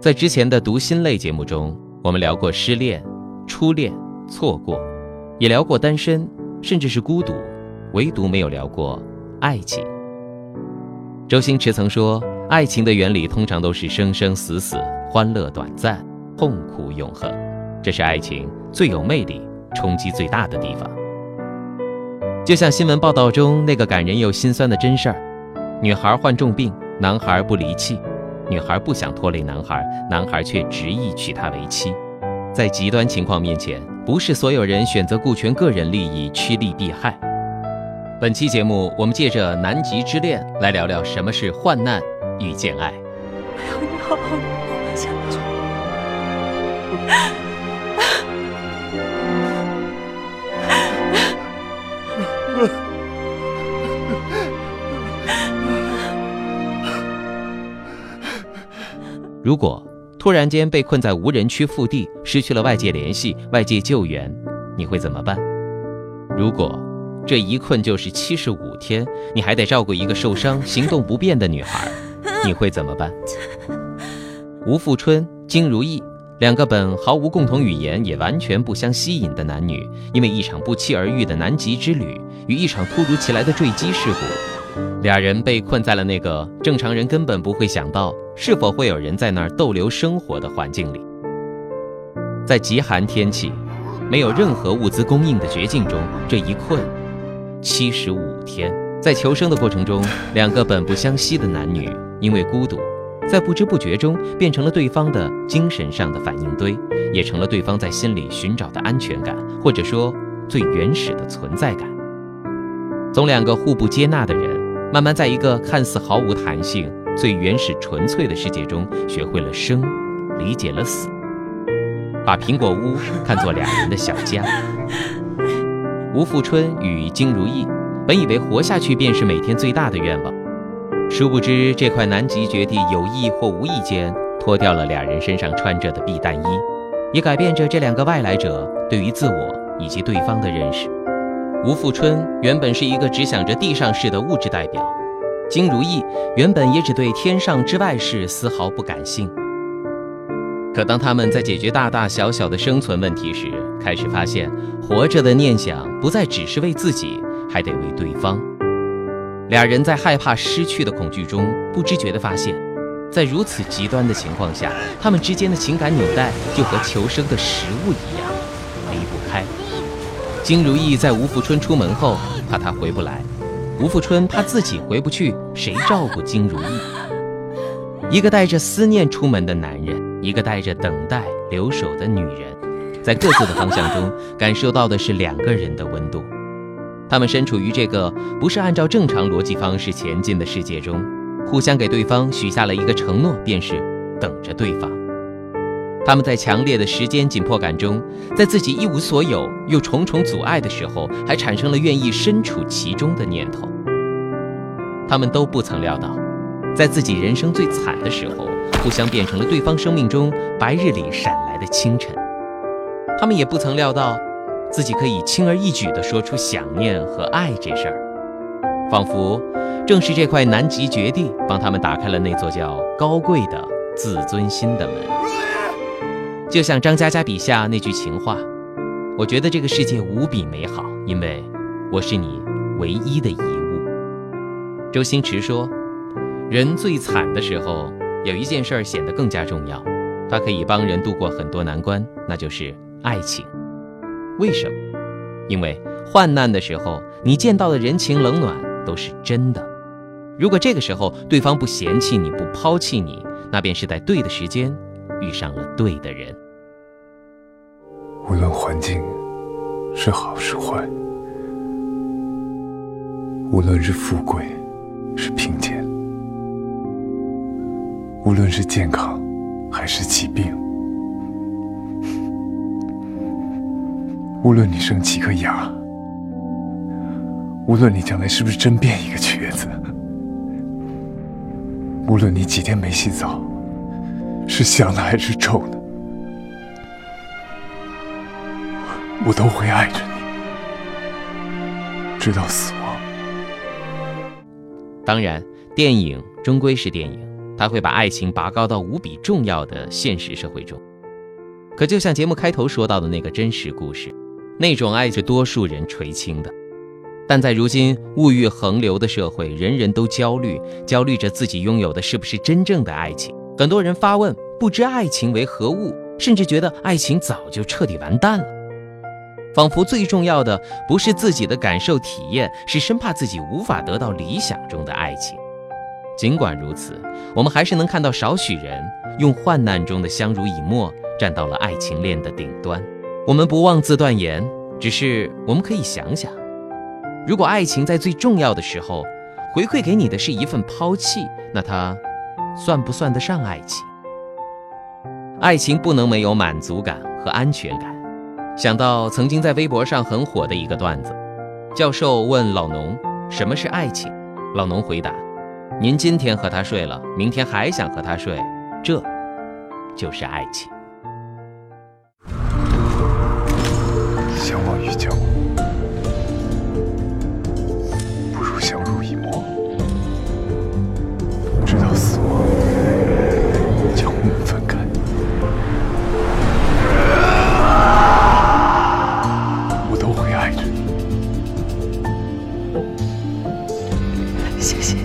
在之前的读心类节目中，我们聊过失恋、初恋、错过，也聊过单身，甚至是孤独，唯独没有聊过爱情。周星驰曾说：“爱情的原理通常都是生生死死，欢乐短暂，痛苦永恒，这是爱情最有魅力、冲击最大的地方。”就像新闻报道中那个感人又心酸的真事儿：女孩患重病，男孩不离弃。女孩不想拖累男孩，男孩却执意娶她为妻。在极端情况面前，不是所有人选择顾全个人利益、趋利避害。本期节目，我们借着《南极之恋》来聊聊什么是患难遇见爱。要你好好活下去。如果突然间被困在无人区腹地，失去了外界联系、外界救援，你会怎么办？如果这一困就是七十五天，你还得照顾一个受伤、行动不便的女孩，你会怎么办？吴富春、金如意两个本毫无共同语言、也完全不相吸引的男女，因为一场不期而遇的南极之旅与一场突如其来的坠机事故，俩人被困在了那个正常人根本不会想到。是否会有人在那儿逗留生活的环境里？在极寒天气、没有任何物资供应的绝境中，这一困七十五天，在求生的过程中，两个本不相惜的男女因为孤独，在不知不觉中变成了对方的精神上的反应堆，也成了对方在心里寻找的安全感，或者说最原始的存在感。从两个互不接纳的人，慢慢在一个看似毫无弹性。最原始纯粹的世界中，学会了生，理解了死，把苹果屋看作俩人的小家。吴富春与金如意本以为活下去便是每天最大的愿望，殊不知这块南极绝地有意或无意间脱掉了俩人身上穿着的避弹衣，也改变着这两个外来者对于自我以及对方的认识。吴富春原本是一个只想着地上事的物质代表。金如意原本也只对天上之外事丝毫不感兴可当他们在解决大大小小的生存问题时，开始发现活着的念想不再只是为自己，还得为对方。俩人在害怕失去的恐惧中，不知觉地发现，在如此极端的情况下，他们之间的情感纽带就和求生的食物一样，金如意在吴富春出门后，怕他回不来。吴富春怕自己回不去，谁照顾金如意？一个带着思念出门的男人，一个带着等待留守的女人，在各自的方向中感受到的是两个人的温度。他们身处于这个不是按照正常逻辑方式前进的世界中，互相给对方许下了一个承诺，便是等着对方。他们在强烈的时间紧迫感中，在自己一无所有又重重阻碍的时候，还产生了愿意身处其中的念头。他们都不曾料到，在自己人生最惨的时候，互相变成了对方生命中白日里闪来的清晨。他们也不曾料到，自己可以轻而易举地说出想念和爱这事儿，仿佛正是这块南极绝地帮他们打开了那座叫高贵的自尊心的门。就像张嘉佳笔下那句情话，我觉得这个世界无比美好，因为我是你唯一的遗物。周星驰说，人最惨的时候，有一件事儿显得更加重要，它可以帮人度过很多难关，那就是爱情。为什么？因为患难的时候，你见到的人情冷暖都是真的。如果这个时候对方不嫌弃你，不抛弃你，那便是在对的时间遇上了对的人。无论环境是好是坏，无论是富贵是贫贱，无论是健康还是疾病，无论你生几颗牙，无论你将来是不是真变一个瘸子，无论你几天没洗澡，是香的还是臭的。我都会爱着你。直到死亡。当然，电影终归是电影，它会把爱情拔高到无比重要的现实社会中。可就像节目开头说到的那个真实故事，那种爱是多数人垂青的。但在如今物欲横流的社会，人人都焦虑，焦虑着自己拥有的是不是真正的爱情。很多人发问，不知爱情为何物，甚至觉得爱情早就彻底完蛋了。仿佛最重要的不是自己的感受体验，是生怕自己无法得到理想中的爱情。尽管如此，我们还是能看到少许人用患难中的相濡以沫，站到了爱情链的顶端。我们不妄自断言，只是我们可以想想。如果爱情在最重要的时候，回馈给你的是一份抛弃，那它算不算得上爱情？爱情不能没有满足感和安全感。想到曾经在微博上很火的一个段子，教授问老农什么是爱情，老农回答：您今天和他睡了，明天还想和他睡，这就是爱情。谢谢。